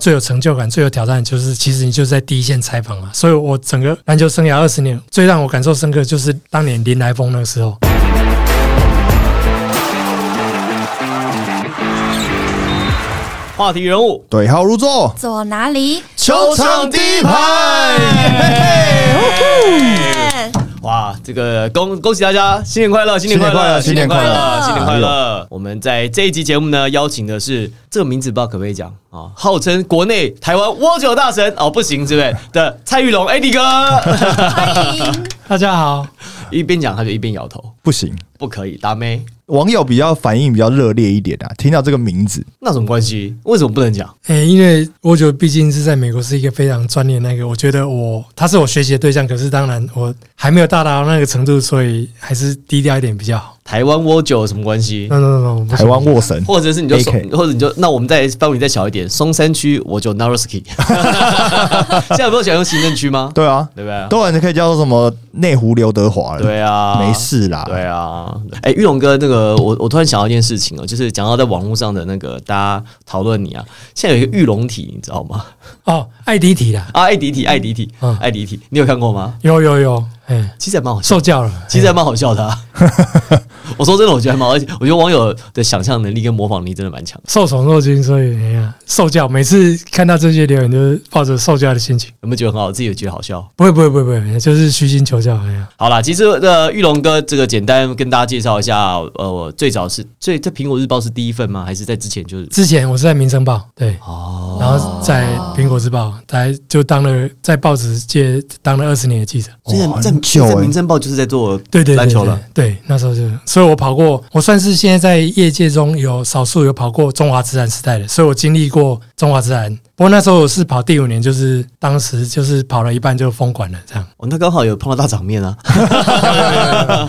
最有成就感、最有挑战，就是其实你就是在第一线采访嘛。所以我整个篮球生涯二十年，最让我感受深刻就是当年林来疯那个时候。话题人物对号入座，坐哪里？球场第一排。耶哇，这个恭恭喜大家，新年快乐，新年快乐，新年快乐新年快乐！我们在这一集节目呢，邀请的是这个名字不知道可不可以讲啊？号称国内台湾蜗酒大神哦，不行，对不对？的蔡玉龙 AD 哥，欢迎。大家好，一边讲他就一边摇头，不行。不可以，大妹，网友比较反应比较热烈一点啊，听到这个名字，那什么关系？为什么不能讲？诶、因为我觉得毕竟是在美国是一个非常专业的那个，我觉得我他是我学习的对象，可是当然我还没有到达那个程度，所以还是低调一点比较好。台湾蜗酒有什么关系？no no 台湾沃神，或者是你就或者你就那我们再范围再小一点，松山区我就 Naroski，现在不是想用行政区吗？对啊，对不对？都人可以叫做什么内湖刘德华了，对啊，没事啦，对啊，哎，玉龙哥，那个我我突然想到一件事情哦，就是讲到在网络上的那个大家讨论你啊，现在有一个玉龙体，你知道吗？哦，艾迪体啦，啊，艾迪体，艾迪体，嗯艾迪体，你有看过吗？有有有，哎、其实还蛮好笑，受教了，其实还蛮好笑的、啊。我说真的，我觉得还蛮好，而且我觉得网友的想象能力跟模仿力真的蛮强。受宠若惊，所以哎呀，受教。每次看到这些留言，都是抱着受教的心情。有没有觉得很好？自己有觉得好笑？不会不会不会不会，就是虚心求教。哎呀，好啦，其实呃，玉龙哥这个简单跟大家介绍一下，呃，我最早是最在苹果日报是第一份吗？还是在之前就是？之前我是在《民生报》对，哦，然后在《苹果日报》来就当了在报纸界当了二十年的记者。所以在在哇很久民政报就是在做对对对篮球了。对，对，那时候就，所以我跑过，我算是现在在业界中有少数有跑过中华自然时代的，所以我经历过中华自然。不过那时候我是跑第五年，就是当时就是跑了一半就封馆了这样。哦，那刚好有碰到大场面啊。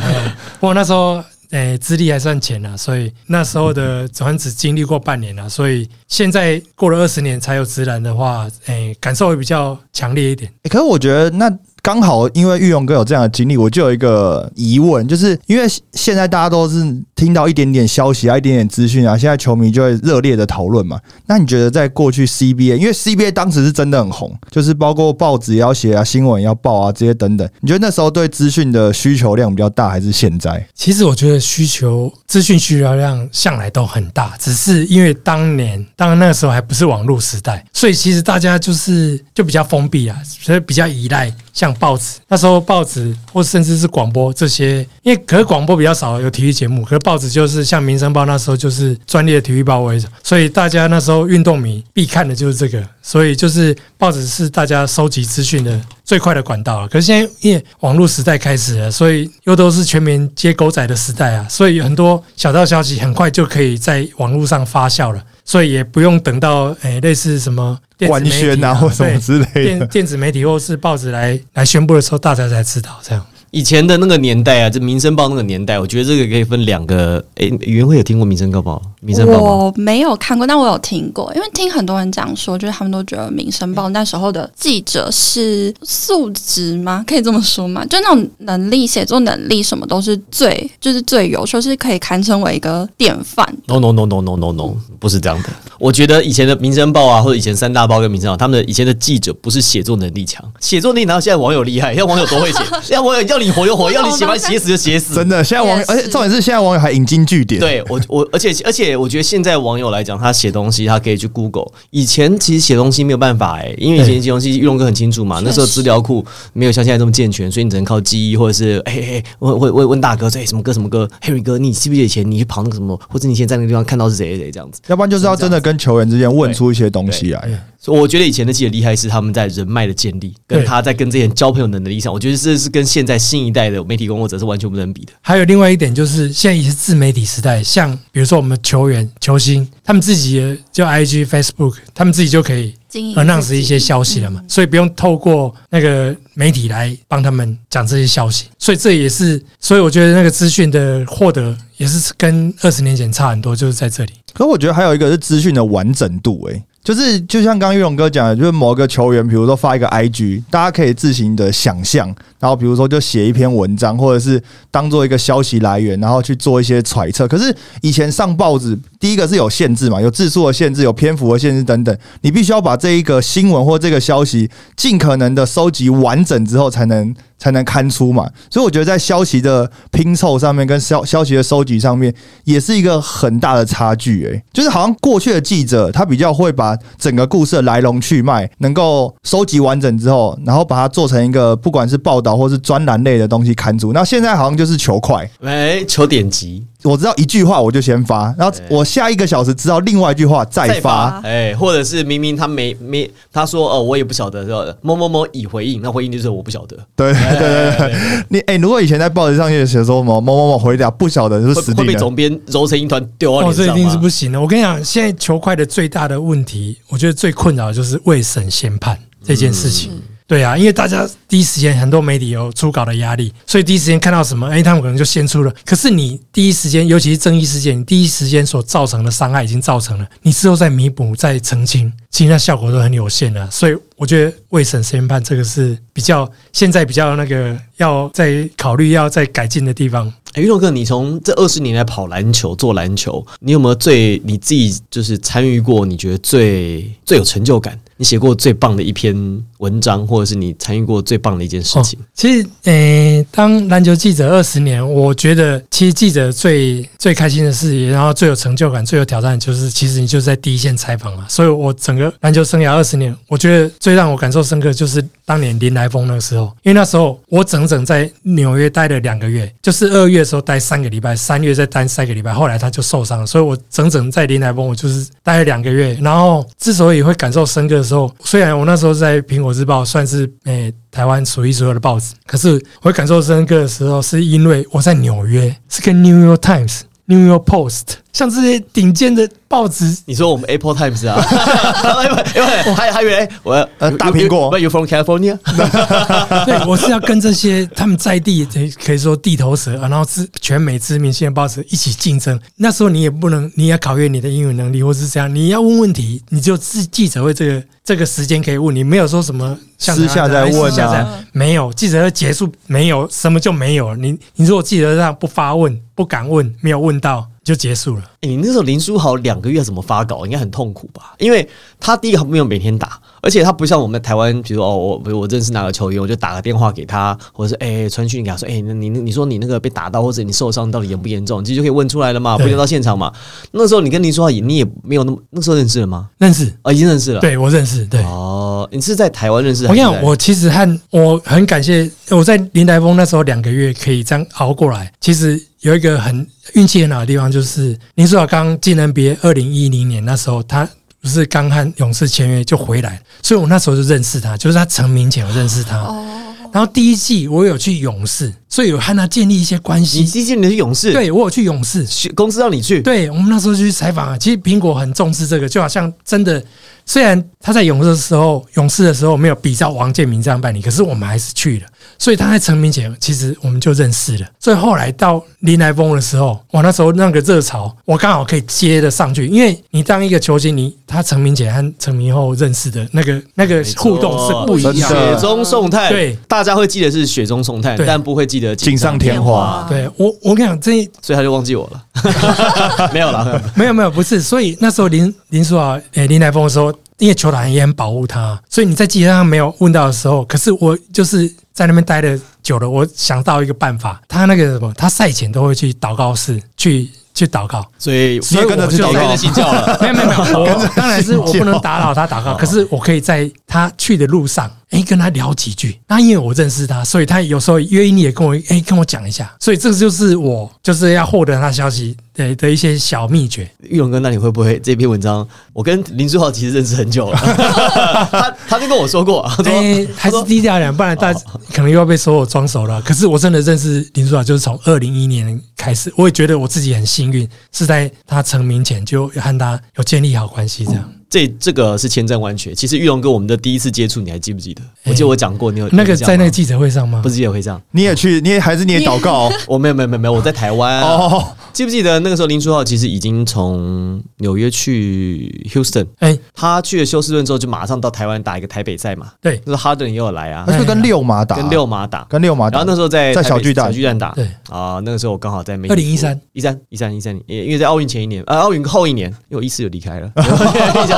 不过那时候，诶、资历还算浅啊，所以那时候的好像只经历过半年啊，所以现在过了二十年才有直男的话，诶、感受会比较强烈一点。欸可是我觉得那刚好，因为玉勇哥有这样的经历，我就有一个疑问，就是因为现在大家都是听到一点点消息啊，一点点资讯啊，现在球迷就会热烈的讨论嘛。那你觉得在过去 CBA，因为 CBA 当时是真的很红，就是包括报纸要写啊，新闻要报啊，这些等等，你觉得那时候对资讯的需求量比较大，还是现在？其实我觉得需求资讯需求量向来都很大，只是因为当年当然那个时候还不是网络时代，所以其实大家就是就比较封闭啊，所以比较依赖像报纸。那时候报纸或甚至是广播这些，因为可是广播比较少有体育节目，可是报纸就是像《民生报》那时候就是专业的体育报为主，所以大家那时候运动迷必看的就是这个，所以就是报纸是大家收集资讯的最快的管道。可是现在因为网络时代开始了，所以又都是全民接狗仔的时代啊，所以很多小道消息很快就可以在网络上发酵了，所以也不用等到诶、类似什么官宣啊，或什么之类的。电电子媒体或是报纸来来宣布的时候，大家才知道这样。以前的那个年代啊，这《民生报》那个年代，我觉得这个可以分两个。诶，欸，云会有听过《民生报》吗？《民生报》？我没有看过，但我有听过，因为听很多人讲说，就是他们都觉得《民生报》那时候的记者是素质吗？可以这么说吗？就那种能力、写作能力什么都是最，就是最优秀，是可以堪称为一个典范。No no no no no no no，不是这样的。我觉得以前的《民生报》啊，或者以前三大报跟《民生报》，他们的以前的记者不是写作能力强，写作能力哪有现在网友厉害？现在网友多会写，现在网友要你活就活，要你写把你写死就写死。真的，现在网友，而且重点是现在网友还引经据典。对我我，而且而且，我觉得现在网友来讲，他写东西，他可以去 Google。以前其实写东西没有办法哎、因为以前写东西玉龙哥很清楚嘛，那时候资料库没有像现在这么健全，所以你只能靠记忆，或者是哎哎，问问问问大哥，哎什么歌什么歌，Harry 哥，你记不记得以前你去跑那个什么，或者你现在在那个地方看到是谁谁谁这样子。要不然就是要真的跟球员之间问出一些东西来。所以我觉得以前的记者厉害是他们在人脉的建立，跟他在跟这些人交朋友的能力上，我觉得这是跟现在新一代的媒体工作者是完全不能比的。还有另外一点就是，现在也是自媒体时代，像比如说我们球员、球星，他们自己的就 IG、Facebook，他们自己就可以经营 announce 一些消息了嘛，所以不用透过那个媒体来帮他们讲这些消息，所以这也是，所以我觉得那个资讯的获得也是跟二十年前差很多，就是在这里。可我觉得还有一个是资讯的完整度、欸，就是就像刚玉龙哥讲的，就是某个球员，比如说发一个 IG，大家可以自行的想象，然后比如说就写一篇文章，或者是当做一个消息来源，然后去做一些揣测。可是以前上报纸，第一个是有限制嘛，有字数的限制，有篇幅的限制等等，你必须要把这一个新闻或这个消息尽可能的收集完整之后，才能才能刊出嘛。所以我觉得在消息的拼凑上面，跟消消息的收集上面，也是一个很大的差距。诶，就是好像过去的记者，他比较会把整个故事的来龙去脉能够收集完整之后，然后把它做成一个不管是报道或是专栏类的东西刊出。那现在好像就是求快，哎，求点击，我知道一句话我就先发，然后我下一个小时知道另外一句话再发。哎，或者是明明他没没他说哦，我也不晓得，是某某某已回应，那回应就是我不晓得，对对对对对，你哎、如果以前在报纸上面写说某某某某回答不晓得，就是会死定了。会被总编揉成一团丢到哦，脸上这一定是不行的。我跟你讲，现在球快的最大的问题，我觉得最困扰的就是未审先判这件事情。对啊，因为大家第一时间很多媒体有出稿的压力，所以第一时间看到什么，哎，他们可能就先出了。可是你第一时间，尤其是争议事件，你第一时间所造成的伤害已经造成了，你之后再弥补、再澄清，其实那效果都很有限的。所以我觉得未审先判这个是比较现在比较那个要再考虑要再改进的地方。哎，运动哥，你从这二十年来跑篮球、做篮球，你有没有最你自己就是参与过？你觉得最最有成就感？你写过最棒的一篇文章，或者是你参与过最棒的一件事情？其实，诶、当篮球记者二十年，我觉得其实记者最最开心的事，情然后最有成就感、最有挑战，就是其实你就是在第一线采访嘛。所以我整个篮球生涯二十年，我觉得最让我感受深刻就是当年林来疯那个时候，因为那时候我整整在纽约待了两个月，就是二月的时候待三个礼拜，三月再待三个礼拜，后来他就受伤了，所以我整整在林来疯我就是待了两个月。然后之所以会感受深刻时候，虽然我那时候在苹果日报算是诶、台湾数一数二的报纸，可是我感受深刻的时候，是因为我在纽约，是跟 New York Times、New York Post 像这些顶尖的报纸你说我们 Apple Times 啊？因为还还以为我呃大苹果 You from California？对，我是要跟这些他们在地可以说地头蛇，然后知全美知名性的报纸一起竞争。那时候你也不能，你也考验你的英语能力，或是这样，你要问问题，你就自记者会这个这个时间可以问，你没有说什么像私下再问啊私下再没有记者会结束没有什么就没有了。你你如果记者上不发问，不敢问，没有问到就结束了。欸你那时候林书豪两个月怎么发稿，应该很痛苦吧？因为他第一个没有每天打，而且他不像我们台湾，比如说哦，我我认识哪个球员，我就打个电话给他，或者是哎传讯给他说，哎、那你你说你那个被打到或者你受伤到底严不严重，其实就可以问出来了嘛，不对用到现场嘛。那时候你跟林书豪也你也没有那么那时候认识了吗？认识，啊，已经认识了。，对我认识，对。哦，你是在台湾认识？我跟你讲，我其实和我很感谢我在林台峰那时候两个月可以这样熬过来。其实有一个很运气很好的地方，就是林书豪刚进 NBA 二零一零年那时候，他不是刚和勇士签约就回来，所以我那时候就认识他，就是他成名前我认识他。哦，然后第一季我有去勇士，所以有和他建立一些关你系。第一季你是勇士，，对我有去勇士，公司让你去，对我们那时候就去采访啊。其实苹果很重视这个，就好像真的，虽然他在勇士的时候，勇士的时候没有比照王建民这样办理，可是我们还是去了。所以他在成名前，其实我们就认识了。所以后来到林来疯的时候，哇，那时候那个热潮，我刚好可以接得上去。因为你当一个球星，你他成名前和成名后认识的那个那个互动是不一样的雪中送炭，对，大家会记得是雪中送炭，对但不会记得锦上添花。对我，我跟你讲，这所以他就忘记我了，没有了。没有没有，不是。所以那时候林林书豪诶林来峰的时候，因为球坛也很保护他，所以你在记者上没有问到的时候，可是我就是在那边待的久了，我想到一个办法，他那个什么，他赛前都会去祷告室去去祷告。所以你也跟着去祷告。没有没有没有，我 当然是我不能打扰他祷告，可是我可以在他去的路上，哎，跟他聊几句。那因为我认识他，所以他有时候约你也跟我，哎，跟我讲一下。所以这个就是我就是要获得他消息的的一些小秘诀。玉龙哥，那你会不会这篇文章？我跟林书豪其实认识很久了，他他就跟我说过，他说、哎，还是低调一点，不然大家可能又要被说我装熟了。可是我真的认识林书豪，就是从二零一一年开始，我也觉得我自己很幸运，是在他成名前就和他有建立好关系，这样。这这个是千真万确。其实玉龙哥我们的第一次接触，你还记不记得？我记得我讲过，你有那个在那个记者会上吗？不？是记者会上，你也去，你也还是你也祷告？哦我没有没有没有没有，我在台湾。啊。哦，记不记得那个时候林书豪其实已经从纽约去 Houston，哎，他去了休斯顿之后就马上到台湾打一个台北赛嘛。对。那时候 Harden 也有来啊。他，就跟六马打，跟六马打。跟六马打，然后那时候在在小巨蛋。小巨蛋打，对。啊，那个时候我刚好在美2013一三。一三一三一三年，因为在奥运前一年，呃，奥运后一年，因为我一四就离开了，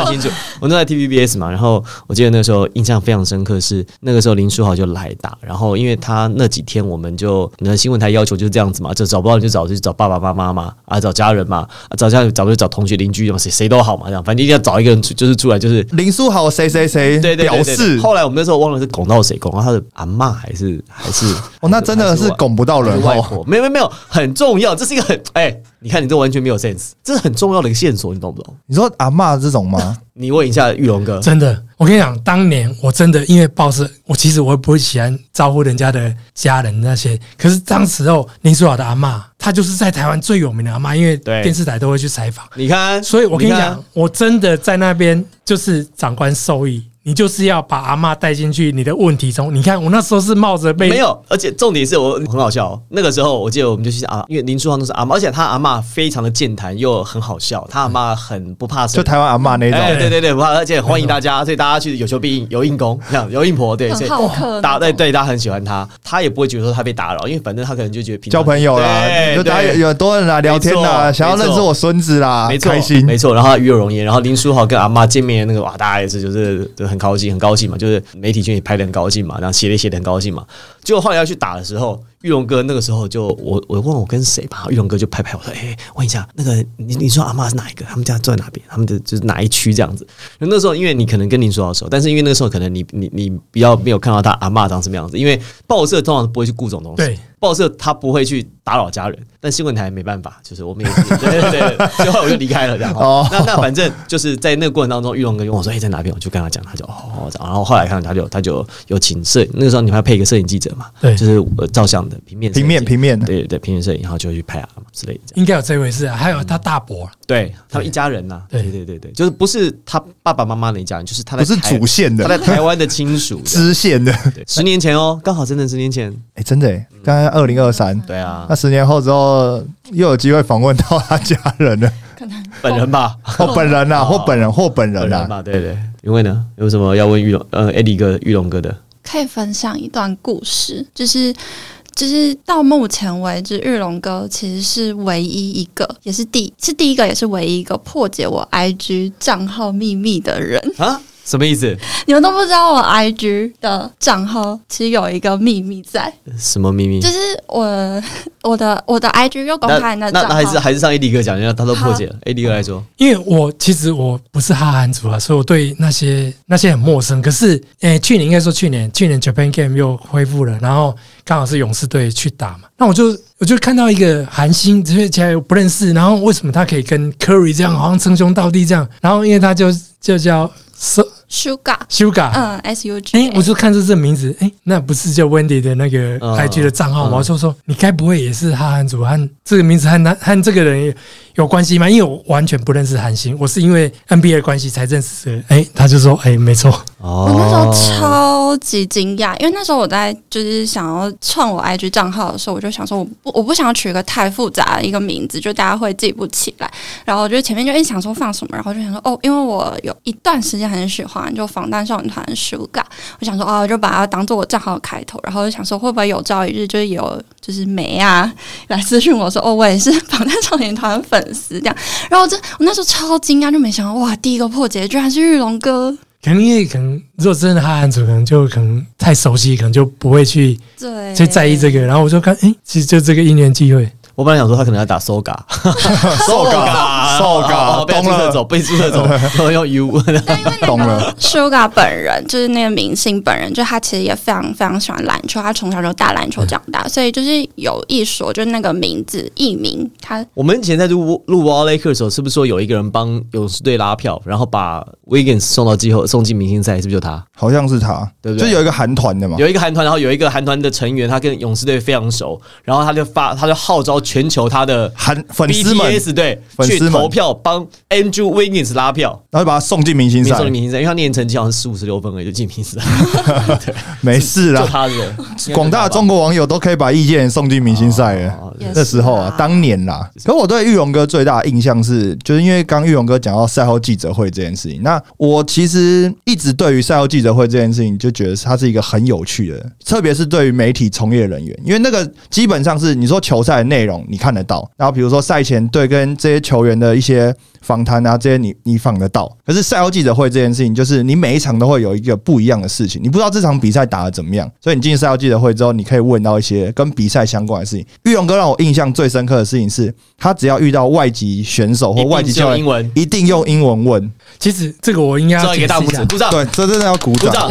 很清楚。我那在 TVBS 嘛，然后我记得那个时候印象非常深刻是那个时候林书豪就来打，然后因为他那几天我们就那新闻台要求就是这样子嘛，就找不到就找就找爸爸妈妈嘛，啊找家人嘛，啊找家人找就找同学邻居嘛，谁谁都好嘛，这样反正一定要找一个人出就是出来就是林书豪谁谁谁对对表示对，后来我们那时候忘了是拱到谁，拱到他的阿嬷还是还是哦，那真的是拱不到人哦。外婆，没有没有没有，很重要，这是一个很哎、你看你这完全没有 sense，这是很重要的一个线索，你懂不懂？你说阿嬷这种吗？你问一下玉龙哥，真的，我跟你讲，当年我真的因为报社，我其实我也不会喜欢招呼人家的家人那些，可是当时候林书豪的阿嬷，她就是在台湾最有名的阿嬷，因为对。电视台都会去采访，你看，所以我跟你看。讲，，我真的在那边就是长官授意，你就是要把阿嬷带进去你的问题中。你看我那时候是冒着被没有，而且重点是我很好笑、哦。那个时候我记得我们就去啊，因为林书豪都是阿嬷，而且他阿嬷非常的健谈又很好笑，他阿妈很不怕生，就台湾阿嬷那哎，种，对对对，不怕，而且欢迎大家，所以大家去有求必应，有应公，这样有应婆，对，所以很好客大对对大家很喜欢他，他也不会觉得说他被打扰，因为反正他可能就觉得平常交朋友啦，对就大家有对有很多人来聊天啦，想要认识我孙子啦，没错，开心。没错。然后他与有容颜，然后林书豪跟阿妈见面那个哇，大家也是就是就很高兴，很高兴嘛，就是媒体圈也拍的很高兴嘛，然后写的写的很高兴嘛。结果后来要去打的时候，玉龙哥那个时候就我我问我跟谁吧，玉龙哥就拍拍我说，哎、问一下那个你你说阿妈是哪一个？他们家住在哪边？他们的就是哪一区这样子？那时候因为你可能跟林书豪熟，但是因为那个时候可能你你你比较没有看到他阿妈长什么样子，因为报社通常不会去顾这种东西。对报社他不会去打扰家人，但新闻台没办法，就是我们也是对对对对，最后我就离开了这样。哦那那反正就是在那个过程当中，玉龙哥就问我说：“哎、在哪边？”我就跟他讲，他就哦，然后后来看他就他就有请摄，那个时候你还要配一个摄影记者嘛，对就是呃照相的平面平面平面对对对平面摄影，然后就去拍啊之类的。应该有这回事啊，还有他大伯，对他们一家人呐、对对对对对，就是不是他爸爸妈妈那一家人，就是他不是主线的他在台湾的亲属。支线的，对，十年前哦，刚好真的十年前。哎，真的哎，刚刚二零二三，对啊那，十年后之后又有机会访问到他家人了，可能本人吧，或本人呐，或本人或本人啊，本人吧，对对。因为呢，有什么要问玉龙呃艾迪哥玉龙哥的？可以分享一段故事，就是。就是到目前为止，玉龙哥其实是唯一一个，也是第是第一个，也是唯一一个破解我 IG 账号秘密的人。啊？什么意思？你们都不知道我 IG 的账号其实有一个秘密在，什么秘密？就是我 我的我的 IG 又公开那的账号，那还是还是上 AD 哥讲，因为他都破解了。AD 哥来说，因为我其实我不是哈韩族啊，所以我对那些那些很陌生。可是，诶、去年应该说去年，去年 Japan Game 又恢复了，然后刚好是勇士队去打嘛，那我就我就看到一个韩星，而且不认识，然后为什么他可以跟 Curry 这样好像称兄道弟这样？然后因为他就就叫 So Suga，Suga，嗯，S U G，哎、我就看着这名字，哎、那不是叫 Wendy 的那个嗯 IG 的账号吗？嗯我就说，你该不会也是哈韩族和这个名字和那和这个人有有关系吗？因为我完全不认识韩星，我是因为 NBA 的关系才认识的。哎、他就说，哎、没错，哦我那时候超级惊讶，因为那时候我在就是想要创我 IG 账号的时候，我就想说我不我不想要取一个太复杂的一个名字，就大家会记不起来。然后我就前面就一直想说放什么，然后就想说哦，因为我有一段时间很喜欢就防弹少女团 Suga，我想说哦，我就把它当做我账号的开头，然后就想说会不会有朝一日就是有就是梅啊来私讯我说哦，我也是防弹少年团粉丝这样。然后我这我那时候超惊讶，就没想到哇，第一个破解居然是玉龙哥。可能因为可能如果真的哈韩族，可能就可能太熟悉，可能就不会去对，去在意这个。然后我就看，哎、其实就这个一年机会，我本来想说他可能要打 Soga，瘦嘎瘦嘎，哦被懂了，注册走，被注册走，都用 U。但因为那懂个了。Soga 本人就是那个明星本人，就他其实也非常非常喜欢篮球，他从小就打篮球长大，所以就是有一说，就是那个名字艺名，他 我们以前在录录 Wall Laker 的时候，是不是说有一个人帮勇士队拉票，然后把 Wiggins 送到季后送进明星赛，是不是就他？好好像是他，对不对？就有一个韩团的嘛，有一个韩团，然后有一一个韩团的成员，他跟勇士队非常熟，然后他就发，他就号召全球他的韩粉丝们，对粉丝投票帮 Andrew Wiggins 拉票，然后把他送进明星赛。送进，明星赛，因为他念成绩好像十五十六分而已就进明星赛，没事就啦。广大的中国网友都可以把意见送进明星赛了。那时候啊，当年啦。可我对玉龙哥最大的印象是，就是因为刚玉龙哥讲到赛后记者会这件事情，那我其实一直对于赛后记者会这件事情就觉得他是一个很有趣的，特别是对于媒体从业人员，因为那个基本上是你说球赛的内容你看得到，然后比如说赛前对跟这些球员的一些访谈啊，这些你你访得到。可是赛后记者会这件事情，就是你每一场都会有一个不一样的事情，你不知道这场比赛打的怎么样，所以你进赛后记者会之后，你可以问到一些跟比赛相关的事情。玉龙哥让我印象最深刻的事情是，他只要遇到外籍选手或外籍教练，一定用英文，一定用英文问。其实这个我应该要最后一个大拇指，解释一下。鼓掌，对，这真的要鼓掌。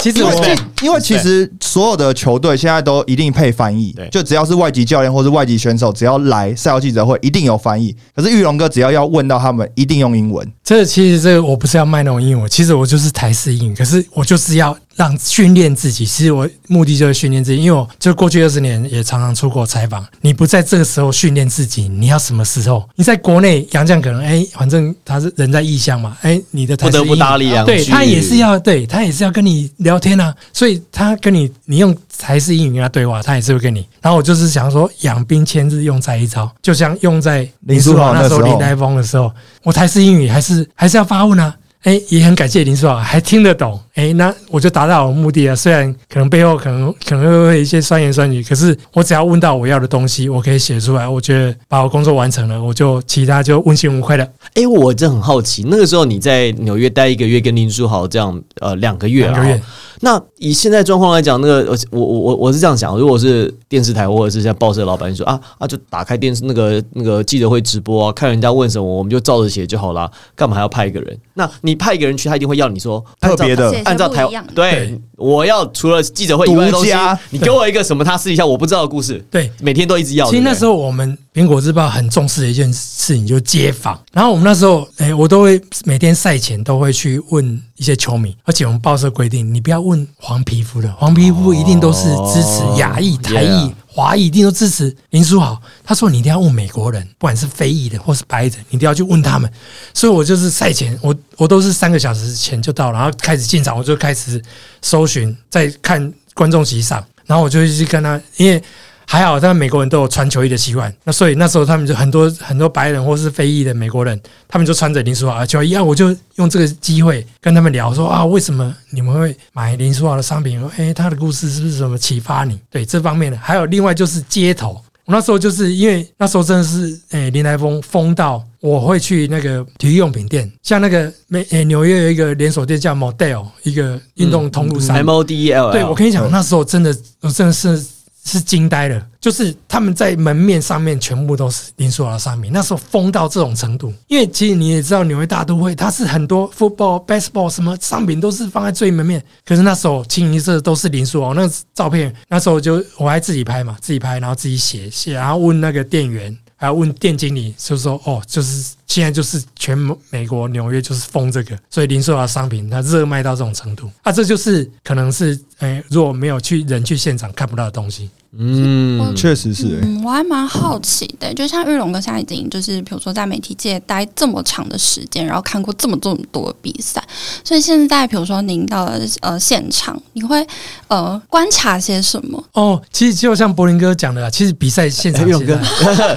其实因为我因为其实所有的球队现在都一定配翻译对，就只要是外籍教练或是外籍选手，只要来赛后记者会，一定有翻译。可是玉龙哥只要要问到他们，一定用英文。这其实这个我不是要卖那种英文，其实我就是台式英语，可是我就是要让训练自己。其实我目的就是训练自己，因为我就过去二十年也常常出国采访。你不在这个时候训练自己，你要什么时候？你在国内杨绛可能哎，反正他是人在异乡嘛，哎，你的台不得不搭理啊，对他也是要对他也是要跟你聊天啊，所以他跟你你用台式英语跟他对话，他也是会跟你。然后我就是想说，养兵千日，用在一朝，就像用在林书豪那时候林来峰的时候，我台式英语还是还是要发问啊。哎，也很感谢林书豪，还听得懂。哎，那我就达到我的目的了。虽然可能背后可能可能会有一些酸言酸语，可是我只要问到我要的东西，我可以写出来。我觉得把我工作完成了，我就其他就问心无愧了。哎、我真很好奇，那个时候你在纽约待一个月，跟林书豪这样呃两个月啊、两个月那以现在状况来讲，那个我我我我是这样想，如果是电视台或者是像报社老板说啊啊，就打开电视那个那个记者会直播啊，看人家问什么，我们就照着写就好啦，干嘛还要派一个人？那你派一个人去，他一定会要你说特别的。按照台对对，我要除了记者会以外的东西独家，你给我一个什么他私底下我不知道的故事，对，每天都一直要。其实那时候候我们苹果日报很重视的一件事情，就是街访。然后我们那时候，哎、我都会每天赛前都会去问一些球迷，而且我们报社规定，你不要问黄皮肤的，黄皮肤一定都是支持亚裔、哦台裔华裔，一定都支持林书豪。他说你一定要问美国人，不管是非裔的或是白人，你一定要去问他们。所以我就是赛前，我我都是三个小时前就到，然后开始进场，我就开始搜寻，在看观众席上，然后我就去跟他，因为。还好，他们美国人都有穿球衣的习惯，那所以那时候他们就很多很多白人或是非裔的美国人，他们就穿着林书豪的球衣啊，我就用这个机会跟他们聊说啊，为什么你们会买林书豪的商品？诶，他的故事是不是什么启发你？对这方面的，还有另外就是街头，我那时候就是因为那时候真的是诶林来疯疯到我会去那个体育用品店，像那个美诶纽约有一个连锁店叫 Model，一个运动通路商，M O D E L，对，我跟你讲，那时候真的，我真的是是惊呆了。就是他们在门面上面全部都是林书豪的商品，那时候疯到这种程度。因为其实你也知道，纽约大都会它是很多 football、baseball 什么商品都是放在最门面，可是那时候清一色都是林书豪那个照片，那时候就我还自己拍嘛，自己拍，然后自己写写，然后问那个店员。还要问店经理，就说哦，就是现在就是全美国纽约就是封这个，所以零售的商品它热卖到这种程度，啊，这就是可能是诶、如果没有去人去现场看不到的东西。嗯，确实是、欸，嗯，我还蛮好奇的，就像玉龙哥现在已经就是，比如说在媒体界待这么长的时间，然后看过这么这么多的比赛，所以现在比如说您到了呃现场，你会呃观察些什么？哦，其实就像柏林哥讲的啊，其实比赛现场玉龙哥，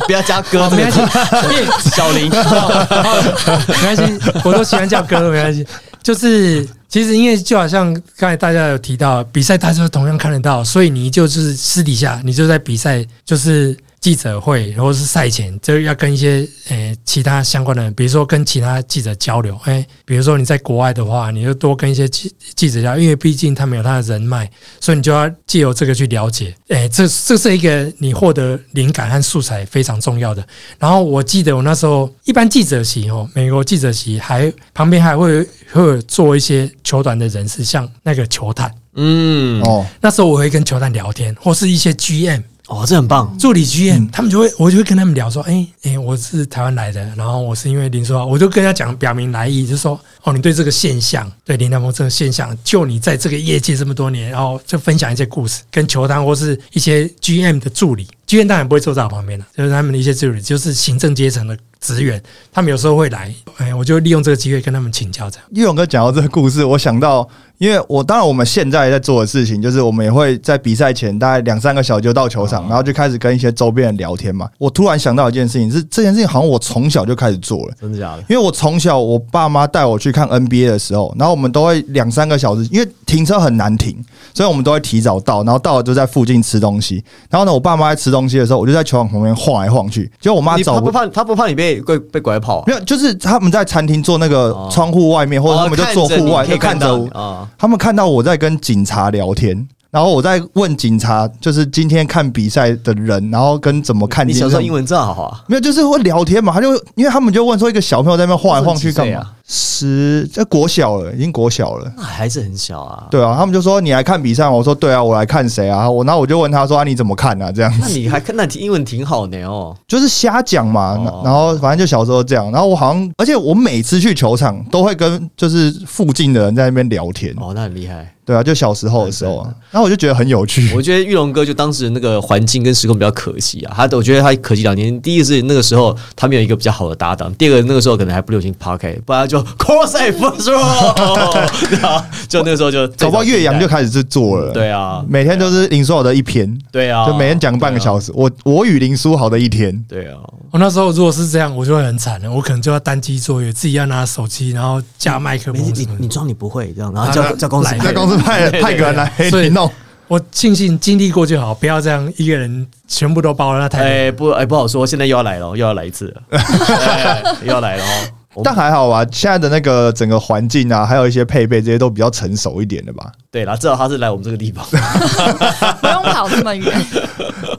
不要加哥，哦没关系，小林，没关系，我都喜欢叫哥，没关系。就是其实因为就好像刚才大家有提到，比赛大家都同样看得到，所以你就是私底下你就在比赛就是。记者会或者是赛前，就要跟一些诶、其他相关的人，比如说跟其他记者交流。诶、比如说你在国外的话，你就多跟一些记记者交流，因为毕竟他们有他的人脉，所以你就要借由这个去了解。诶、这这是一个你获得灵感和素材非常重要的。然后我记得我那时候一般记者席哦，美国记者席还旁边还会会有做一些球团的人士，像那个球探。嗯，哦，那时候我会跟球探聊天，或是一些 GM。哦，这很棒。助理剧嗯，他们就会，我就会跟他们聊说，哎、哎、我是台湾来的，然后我是因为林书豪，我就跟他讲表明来意，就说，哦，你对这个现象，对林南峰这个现象，就你在这个业界这么多年，然后就分享一些故事，跟球探或是一些 GM 的助理，GM 当然不会坐在我旁边了，就是他们的一些助理，就是行政阶层的职员，他们有时候会来，哎、我就利用这个机会跟他们请教，这样。玉勇哥讲到这个故事，我想到，因为我当然我们现在在做的事情，就是我们也会在比赛前大概两三个小时就到球场，然后就开始跟一些周边人聊天嘛。我突然想到一件事情，是这件事情好像我从小就开始做了。真的假的？因为我从小我爸妈带我去看 NBA 的时候，然后我们都会两三个小时，因为停车很难停，所以我们都会提早到，然后到了就在附近吃东西。然后呢，我爸妈在吃东西的时候，我就在球场旁边晃来晃去，结果我妈找不怕他不怕你被被被拐跑啊？没有，就是他们在餐厅坐那个哦窗户外面，或者他们就坐户外，可以就看着啊。他们看到我在跟警察聊天，然后我在问警察，就是今天看比赛的人，然后跟怎么看。你小时候英文这么好啊？没有，就是会聊天嘛。他就因为他们就问说，一个小朋友在那边晃来晃去干嘛？十，这国小了，已经国小了。那还是很小啊。对啊，他们就说你来看比赛？我说对啊，我来看谁啊？我然后我就问他说啊，你怎么看啊？这样那你还看那英文挺好的哦。就是瞎讲嘛。哦然后反正就小时候这样。然后我好像，而且我每次去球场都会跟就是附近的人在那边聊天。哦，那很厉害。对啊，就小时候的时候啊，然后我就觉得很有趣。我觉得玉龙哥就当时那个环境跟时空比较可惜啊，他我觉得他可惜两年。第一个是那个时候他没有一个比较好的搭档，第二个那个时候可能还不流行 Park，不然就 Cross row，对啊，就那个时候就搞不好岳阳就开始是做了。对啊，每天都是林书豪的一篇，对啊，就每天讲半个小时，我我与林书豪的一天，对啊，我那时候如果是这样，我就会很惨了，我可能就要单机作业，自己要拿手机，然后架麦克风，你。你装你不会这样，然后叫叫公司来在公司派派个人来所以你弄。我庆幸经历过就好，不要这样一个人全部都包了，那太哎不哎不好说，现在又要来了，又要来一次了，哎又要来了哦。我但还好吧，现在的那个整个环境啊，还有一些配备这些都比较成熟一点的吧，对啦，至少他是来我们这个地方，不用跑这么远。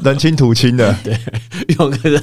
人亲土亲的。对，玉龙哥是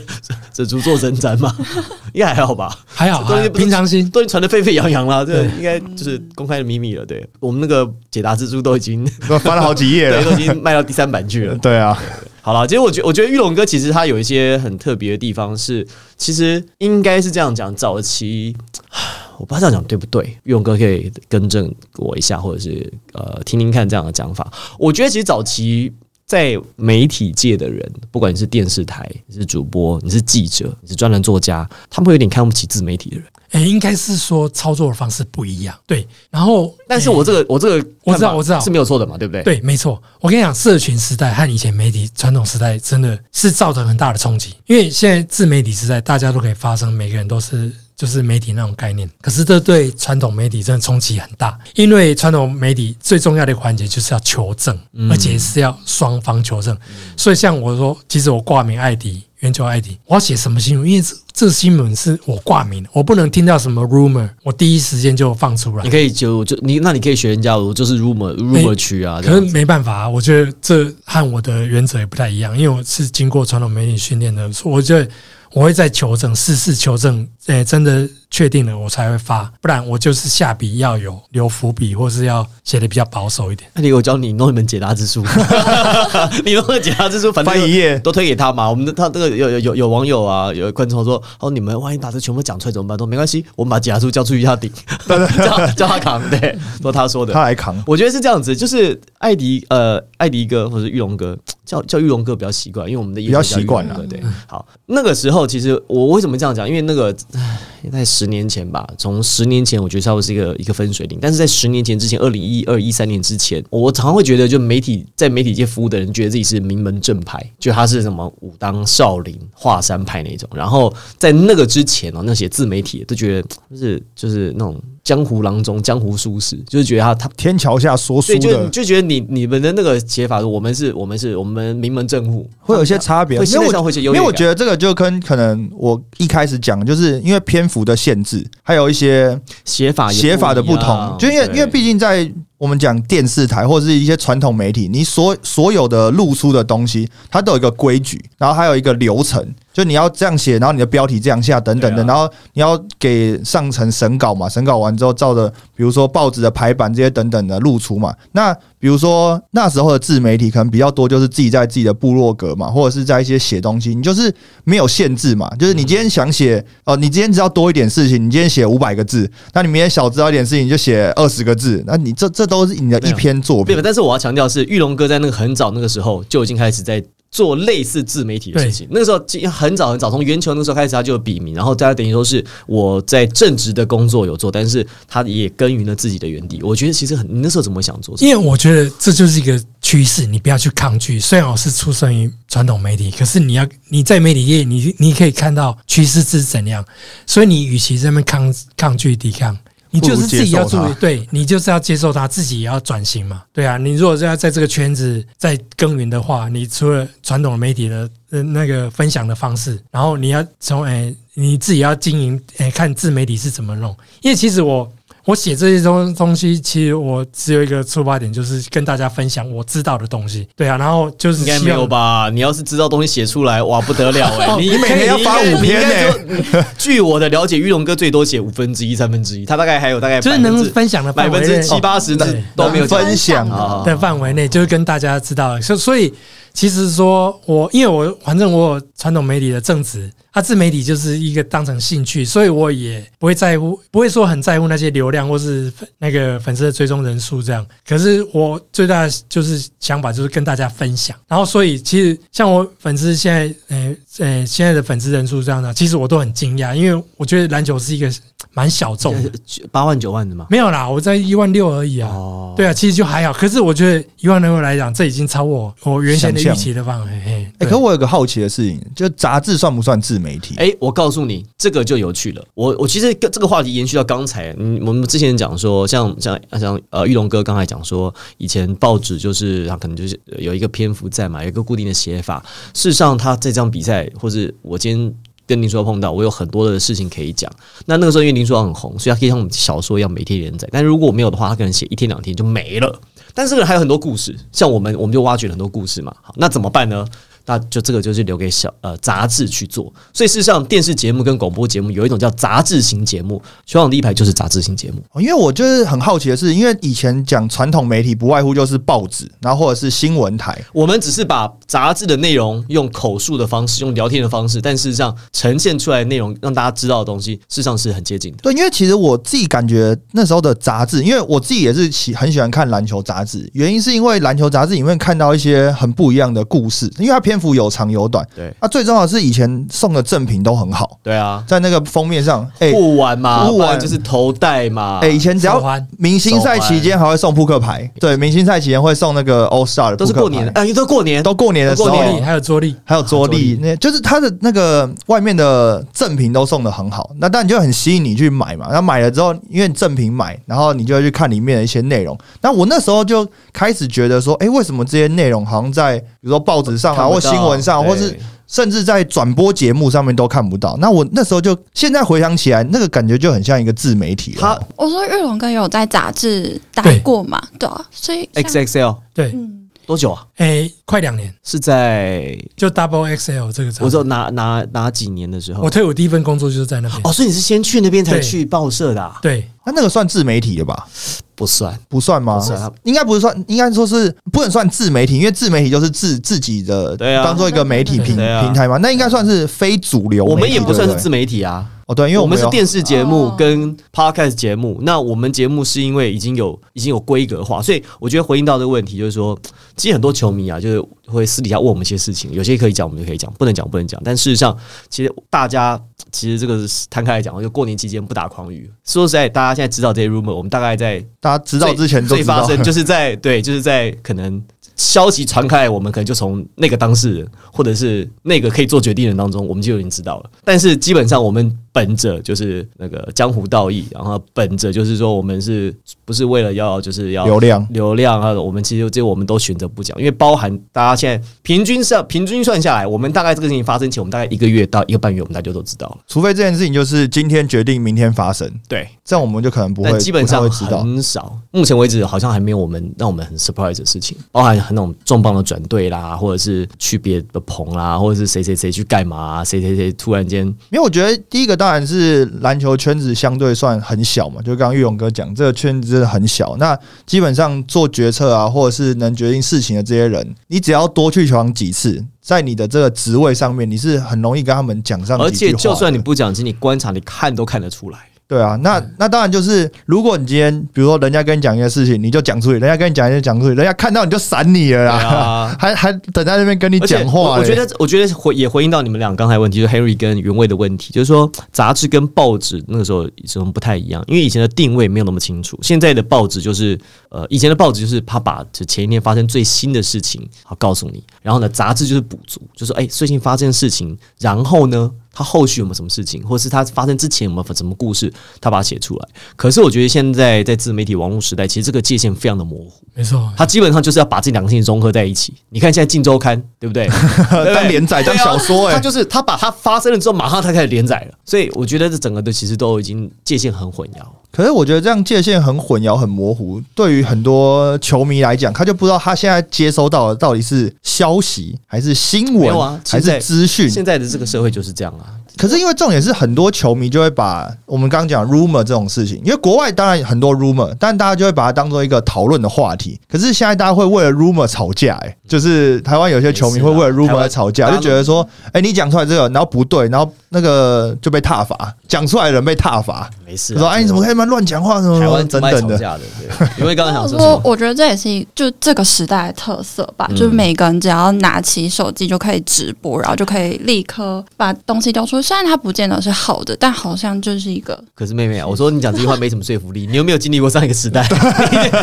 这足做神瞻嘛，应该还好吧？还好，还好这东西平常心。都已经传的沸沸扬扬了，这对应该就是公开的秘密了。对我们那个解答之书都已经都翻了好几页了，都。已经卖到第三版去了。对啊，好了，其实我觉我觉得玉龙哥其实他有一些很特别的地方是，其实应该是这样讲，早期 我不知道这样讲对不对，玉龙哥可以更正我一下，或者是呃听听看这样的讲法。我觉得其实早期。在媒体界的人，不管你是电视台、你是主播、你是记者、你是专栏作家，他们会有点看不起自媒体的人。哎、应该是说操作的方式不一样，对。然后，但是我这个我这个我知道我知道是没有错的嘛，对不对？对，没错。我跟你讲，社群时代和以前媒体传统时代真的是造成很大的冲击。因为现在自媒体时代，大家都可以发声，每个人都是就是媒体那种概念。可是这对传统媒体真的冲击很大，因为传统媒体最重要的一个环节就是要求证，而且是要双方求证。所以像我说，其实我挂名艾迪。圆球艾迪，我要写什么新闻？因为这这个新闻是我挂名的，我不能听到什么 rumor，我第一时间就放出来你。可以就就你那你可以学人家，我就是 rumor rumor 区啊，这可是没办法啊，我觉得这和我的原则也不太一样，因为我是经过传统媒体训练的，所以我觉得我会再求证，事事求证，诶、真的确定了我才会发，不然我就是下笔要有留伏笔，或是要写的比较保守一点。那你我教你弄一本解答之书，你弄个解答之书，反正翻一页都推给他嘛。我们的他这个有有有有网友啊，有观众说，哦，你们万一把这全部讲出来怎么办？都没关系，我们把解答书交出去他顶，叫叫他扛，对，都他说的。他来扛。我觉得是这样子，就是艾迪呃，艾迪哥或者玉龙哥叫叫玉龙哥比较习惯，因为我们的比较习惯了了。对，好，那个时候其实我为什么这样讲？因为那个唉在十年前吧，从十年前我觉得差不多是一个一个分水岭，但是在十年前之前，二零一二一三年之前，我常常会觉得，就媒体在媒体界服务的人，觉得自己是名门正派，就他是什么武当少林、华山派那种。然后在那个之前哦，那些自媒体都觉得就是就是那种江湖郎中、江湖术士，就是觉得他他天桥下说书的就觉得你你们的那个写法，我们是我们是我们名门正户，会有一些差别，会心态因为我上会有。因为我觉得这个就跟可能我一开始讲，就是因为篇幅的限制，还有一些写法写法的不同，就因为因为毕竟在我们讲电视台或者是一些传统媒体，你所所有的露出的东西，它都有一个规矩，然后还有一个流程，就你要这样写，然后你的标题这样下，等等的，啊然后你要给上层审稿嘛，审稿完之后照着比如说报纸的排版这些等等的露出嘛。那比如说那时候的自媒体可能比较多，就是自己在自己的部落格嘛，或者是在一些写东西，你就是没有限制嘛，就是你今天想写哦，你今天只要多一点事情，你今天写五百个字，那你明天少知道一点事情你就写二十个字，那你这这都是你的一篇作品对？。但是我要强调是，玉龙哥在那个很早那个时候就已经开始在做类似自媒体的事情。那个时候很早很早，从圆球那时候开始，他就有笔名，然后大家等于说是我在正职的工作有做，但是他也耕耘了自己的园地。我觉得其实很，你那时候怎么想做？因为我觉得这就是一个趋势，你不要去抗拒。虽然我是出生于传统媒体，可是你要你在媒体业，你你可以看到趋势是怎样，所以你与其在那边抗抗拒抵抗。你就是自己要注意对你就是要接受它，自己也要转型嘛。对啊，你如果是要在这个圈子再耕耘的话，你除了传统媒体的呃那个分享的方式，然后你要从诶、你自己要经营诶、看自媒体是怎么弄。因为其实我我写这些东东西，其实我只有一个出发点，就是跟大家分享我知道的东西。对啊，然后就是应该没有吧？你要是知道东西写出来，哇，不得了哎、哦你你每天要发五篇呢、你据我的了解，玉龙哥最多写五分之一、三分之一，他大概还有大概就是能分享的百范围内分之七八十都没有分享啊的范围内，就是跟大家知道，所所以其实说我因为我反正我有传统媒体的正职，啊，自媒体就是一个当成兴趣，所以我也不会在乎，不会说很在乎那些流量或是粉那个粉丝的追踪人数这样。可是我最大的就是想法就是跟大家分享，然后所以其实像我粉丝现在，呃呃，现在的粉丝人数这样的，其实我都很惊讶，因为我觉得篮球是一个蛮小众的，八万九万的嘛。没有啦，我在一万六而已啊。哦，对啊，其实就还好。可是我觉得一万六来讲，这已经超我我原先的预期的范围。嘿，哎、对可我有个好奇的事情，就杂志算不算自媒体？哎、我告诉你，这个就有趣了。我我其实跟这个话题延续到刚才，嗯，我们之前讲说，像像像呃，玉龙哥刚才讲说，以前报纸就是他可能就是有一个篇幅在嘛，有一个固定的写法。事实上，他这场比赛，或是我今天。跟林书豪碰到，我有很多的事情可以讲。那那个时候因为林书豪很红，所以他可以像我们小说一样每天连载。但是如果没有的话，他可能写一天两天就没了。但是还有很多故事，像我们我们就挖掘了很多故事嘛。好，那怎么办呢？那就这个就是留给小呃杂志去做。所以事实上，电视节目跟广播节目有一种叫杂志型节目，全网第一排就是杂志型节目。哦因为我就是很好奇的是，因为以前讲传统媒体不外乎就是报纸，然后或者是新闻台，我们只是把杂志的内容用口述的方式，用聊天的方式，但事实上呈现出来的内容让大家知道的东西，事实上是很接近的。对，因为其实我自己感觉那时候的杂志，因为我自己也是喜很喜欢看篮球杂志，原因是因为篮球杂志里面看到一些很不一样的故事，因为它篇幅有长有短。对。啊，最重要的是以前送的赠品都很好，对啊，在那个封面上，哎、护腕嘛，护腕不然就是头戴嘛。哎、以前只要明星赛期间还会送扑克牌，对，明星赛期间会送那个 All Star 的克牌，是过年的，啊，因为都过年，都过年的时候。都过年还有桌历，还有桌桌历。历，那就是它的那个外面的赠品都送的很好，那当然就很吸引你去买嘛。那买了之后，因为赠品买，然后你就会去看里面的一些内容。那我那时候就开始觉得说，哎、为什么这些内容好像在比如说报纸上啊，或新闻上，或是甚至在转播节目上面都看不到？那我那时候就现在回想起来，那个感觉就很像一个自媒体了。他我说玉龙哥有在杂志待过嘛？对啊，所以 XXL 对，嗯，多久啊？哎，快两年，是在就 Double XL 这个我知道哪哪哪几年的时候我？退伍第一份工作就是在那边。哦，所以你是先去那边才去报社的、啊？对，那那个算自媒体的吧？不算，不算吗？不算啊应该不是算，应该说是不能算自媒体，因为自媒体就是自自己的，对啊当做一个媒体平啊平台嘛，那应该算是非主流。我们也不算是自媒体啊。哦，对，因为我们是有电视节目哦跟 podcast 节目，那我们节目是因为已经有已经有规格化，所以我觉得回应到这个问题，就是说，其实很多球迷啊，就是会私底下问我们一些事情，有些可以讲，我们就可以讲；不能讲，不能讲。但事实上，其实大家其实这个是摊开来讲，就过年期间不打诳语。说实在，大家现在知道这些 rumor，我们大概在大家知道之前都知道最发生，就是在对，就是在可能消息传开来，我们可能就从那个当事人或者是那个可以做决定的人当中，我们就已经知道了。但是基本上我们本着就是那个江湖道义，然后本着就是说我们是不是为了要就是要流量流量啊？我们其实这我们都选择不讲，因为包含大家现在平均上平均算下来，我们大概这个事情发生前，我们大概一个月到一个半月，我们大家都知道了。除非这件事情就是今天决定，明天发生，对，这样我们就可能不会但基本上不会知道。很少。目前为止，好像还没有我们让我们很 surprise 的事情，包含很那种重磅的转队啦，或者是去别的棚啦，或者是谁谁谁去干嘛、啊，谁谁谁突然间因为我觉得第一个当然是篮球圈子相对算很小嘛，就刚刚玉勇哥讲，这个圈子真的很小。那基本上做决策啊，或者是能决定事情的这些人，你只要多去球场几次，在你的这个职位上面，你是很容易跟他们讲上而。且就算你不讲，其实你观察、你看都看得出来。对啊，那那当然就是，如果你今天比如说人家跟你讲一件事情，你就讲出去；人家跟你讲一件讲出去，人家看到你就闪你了啦，啊。还还等在那边跟你讲话。我我觉得，我觉得回也回应到你们俩刚才的问题，就是 Henry 跟原味的问题，就是说杂志跟报纸那个时候什么不太一样，因为以前的定位没有那么清楚，现在的报纸就是呃，以前的报纸就是他把就前一天发生最新的事情好告诉你，然后呢，杂志就是补足，就是哎，最近发生的事情，然后呢。他后续有没有什么事情，或者是他发生之前有没有什么故事，他把它写出来。可是我觉得现在在自媒体网络时代，其实这个界限非常的模糊。没错，他基本上就是要把这两个事情融合在一起。你看现在《镜周刊》，对不对？当连载当小说哎、他就是他把它发生了之后，马上他开始连载了。所以我觉得这整个的其实都已经界限很混淆。可是我觉得这样界限很混淆、很模糊，对于很多球迷来讲，他就不知道他现在接收到的到底是消息还是新闻，啊还是资讯。现在的这个社会就是这样啊。可是因为重点是很多球迷就会把我们刚刚讲 rumor 这种事情，因为国外当然很多 rumor，但大家就会把它当做一个讨论的话题。可是现在大家会为了 rumor 吵架、欸，就是台湾有些球迷会为了 rumor 吵架，就觉得说，哎、你讲出来这个，然后不对，然后那个就被踏罚，讲出来的人被踏罚，没事、就说，哎，你怎么可以乱乱讲话什么什么台湾等等的。的？对，因为刚刚我想说什么？说我觉得这也是就这个时代的特色吧，嗯就是每个人只要拿起手机就可以直播，然后就可以立刻把东西丢出去。虽然它不见得是好的，但好像就是一个可是妹妹啊，我说你讲这句话没什么说服力。你有没有经历过上一个时代？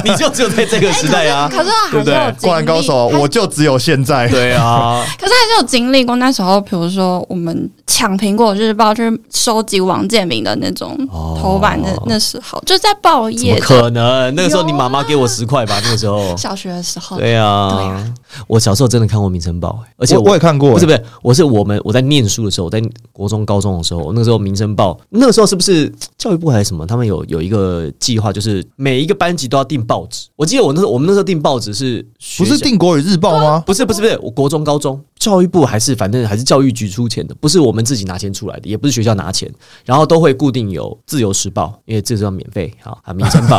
你 你就只有在这个时代啊。可是我还是有灌篮高手，我就只有现在。对啊，可是还是有经历过那时候，比如说我们抢苹果日报，就是收集王建民的那种哦头版的那时候，就在报业可能？那个时候你妈妈给我十块吧？那个时候。小学的时候，对啊，我小时候真的看过《名城报》欸，而且我我也看过，不是不是，我是我们我在念书的时候，我在国中、高中的时候，那个时候《民生报》，那个时候是不是 教育部还是什么？他们有有一个计划，就是每一个班级都要订报纸。我记得我那时候我们那时候订报纸是不是订国语日报吗？不是不是不是，我国中、高中教育部还是反正还是教育局出钱的，不是我们自己拿钱出来的，也不是学校拿钱，然后都会固定有《自由时报》，因为这是要免费好啊，《民生报》，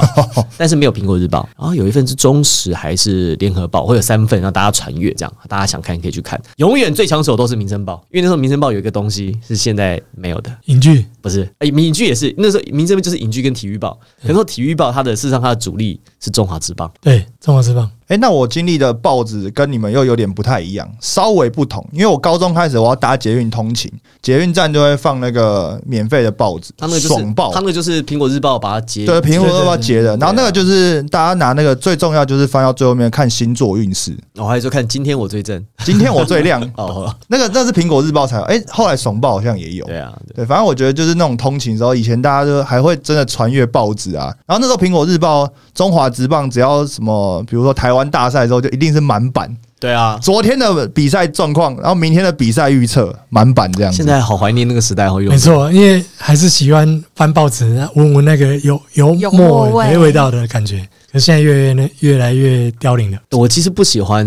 但是没有《苹果日报》，然后有一份是中时还是联合报，会有三份让大家传阅，这样大家想看可以去看。永远最抢手都是《民生报》，因为那时候《民生报》有一个东西是现在没有的，影剧。不是，哎、影剧也是，那时候民生就是影剧跟体育报，可是说体育报它的事实上它的主力是中华之棒，对中华之棒，哎、那我经历的报纸跟你们又有点不太一样，稍微不同。因为我高中开始我要搭捷运通勤，捷运站就会放那个免费的报纸，他那个就是爽报他。那个就是苹果日报把它截对，苹果日报截的，然后那个就是大家拿那个最重要就是翻到最后面看星座运势。我还说看今天我最正今天我最亮，哦，那个那是苹果日报才有，哎、后来爽报好像也有。对啊，对对，反正我觉得就是那种通勤的时候，以前大家就还会真的传阅报纸啊。然后那时候苹果日报、中华职棒只要什么，比如说台湾大赛的时候，就一定是满版。对啊，昨天的比赛状况，然后明天的比赛预测，满版这样子。现在好怀念那个时代好，有没错，因为还是喜欢翻报纸，闻闻那个有油油墨没味道的感觉。可是现在越来越越来越凋零了。我其实不喜欢，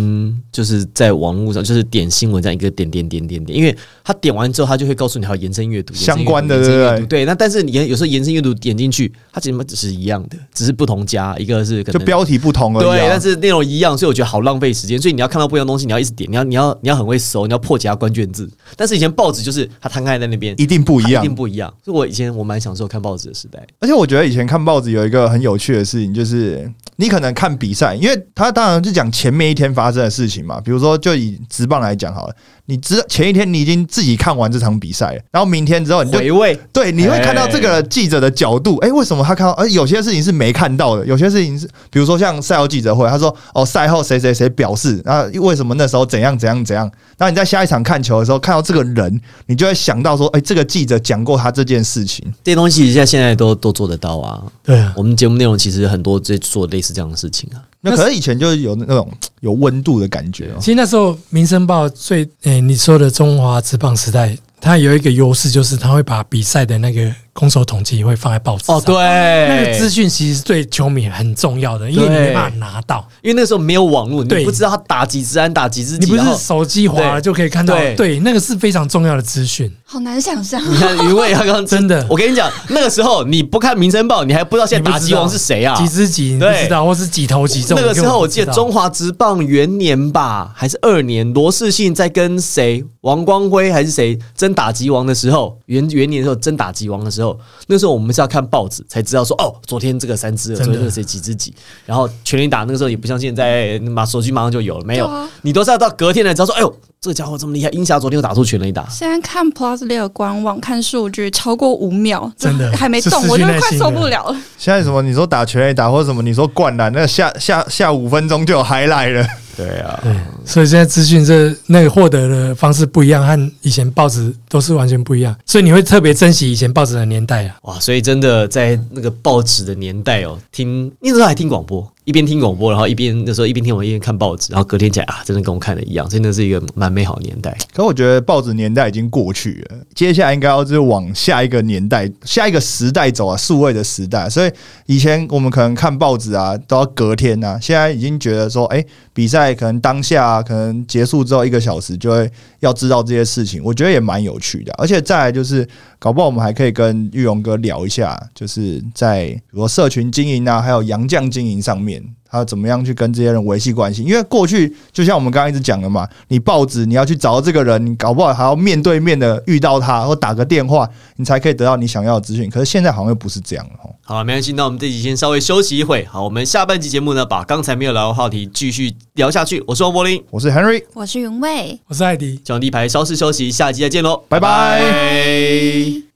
就是在网络上就是点新闻这样一个点点点点点，因为他点完之后，他就会告诉你还有延伸阅读相关的对不对。那但是你有时候延伸阅读点进去，它其实只是一样的，只是不同家，一个是可能就标题不同而已、啊。对，但是内容一样，所以我觉得好浪费时间。所以你要看到不一样的东西，你要一直点，你要你要你要很会搜，你要破解它关键字。但是以前报纸就是它摊开在那边，一定不一样一定。不一样。所以我以前我蛮享受看报纸的时代。而且我觉得以前看报纸有一个很有趣的事情，就是你可能看比赛，因为他当然是讲前面一天发生的事情嘛。比如说，就以直棒来讲好了，你你知前一天你已经自己看完这场比赛了，然后明天之后你就回味。对，你会看到这个记者的角度，哎、为什么他看到？而有些事情是没看到的，有些事情是，比如说像赛后记者会，他说哦，赛后谁谁谁表示，啊，为什么那时候怎样怎样怎样？那你在下一场看球的时候看到这个人，你就会想到说，哎、这个记者讲过他这件事情，这些东西现在现在都都做得到啊。对啊，我们节目内容其实很多在做类似这样的事情啊。那可是以前就是有那种 有温度的感觉哦。其实那时候《民生报》最诶、你说的中华职棒时代，它有一个优势，就是它会把比赛的那个攻守统计会放在报纸上。哦，对，那个资讯其实对球迷很重要的，因为你没办法拿到，因为那个时候没有网络，你不知道他打几支安打几支几，你不是手机滑了就可以看到。对对，那个是非常重要的资讯。好难想象。你看余卫他刚刚真的我跟你讲，那个时候你不看《民生报》，你还不知道现在打击王是谁啊？几支几你不知道，或是几头几中。那个时候我记得中华职棒元年吧，还是二年，罗世信在跟谁，王光辉还是谁争打击王的时候，元元年的时候争打击王的时候，那时候我们是要看报纸才知道说，哦，昨天这个三支了，真的。昨天这个谁几只几，然后全力打那个时候也不像现在，马手机马上就有了，没有，你都是要到隔天才知道说，哎呦，这个家伙这么厉害，英侠昨天又打出全垒打。现在看 Plus 六官网看数据超过五秒，真的还没动，我就快受不了了。现在什么你说打全垒打或者什么你说灌篮，那下下下五分钟就有 highlight 了。对啊，对，所以现在资讯这那个获得的方式不一样，和以前报纸都是完全不一样，所以你会特别珍惜以前报纸的年代啊。哇，所以真的在那个报纸的年代哦，听那时候还听广播，一边听广播，然后一边那时候一边听我一边看报纸，然后隔天起来啊，真的跟我看的一样，真的是一个蛮美好的年代。可我觉得报纸年代已经过去了，接下来应该要就是往下一个年代、下一个时代走啊，数位的时代。所以以前我们可能看报纸啊，都要隔天啊，现在已经觉得说，哎、比赛可能当下、可能结束之后一个小时就会要知道这些事情，我觉得也蛮有趣的。而且再来就是，搞不好我们还可以跟玉荣哥聊一下，就是在比如社群经营啊，还有杨将经营上面。他怎么样去跟这些人维系关系？因为过去就像我们刚刚一直讲的嘛，你报纸你要去找到这个人，你搞不好还要面对面的遇到他，或打个电话，你才可以得到你想要的资讯。可是现在好像又不是这样了哦。好了，没关系，那我们这集先稍微休息一会。好，我们下半集节目呢，把刚才没有聊的话题继续聊下去。我是王柏林，我是 Henry，我是云卫。我是艾迪。讲地牌稍事休息，下集再见喽，拜拜拜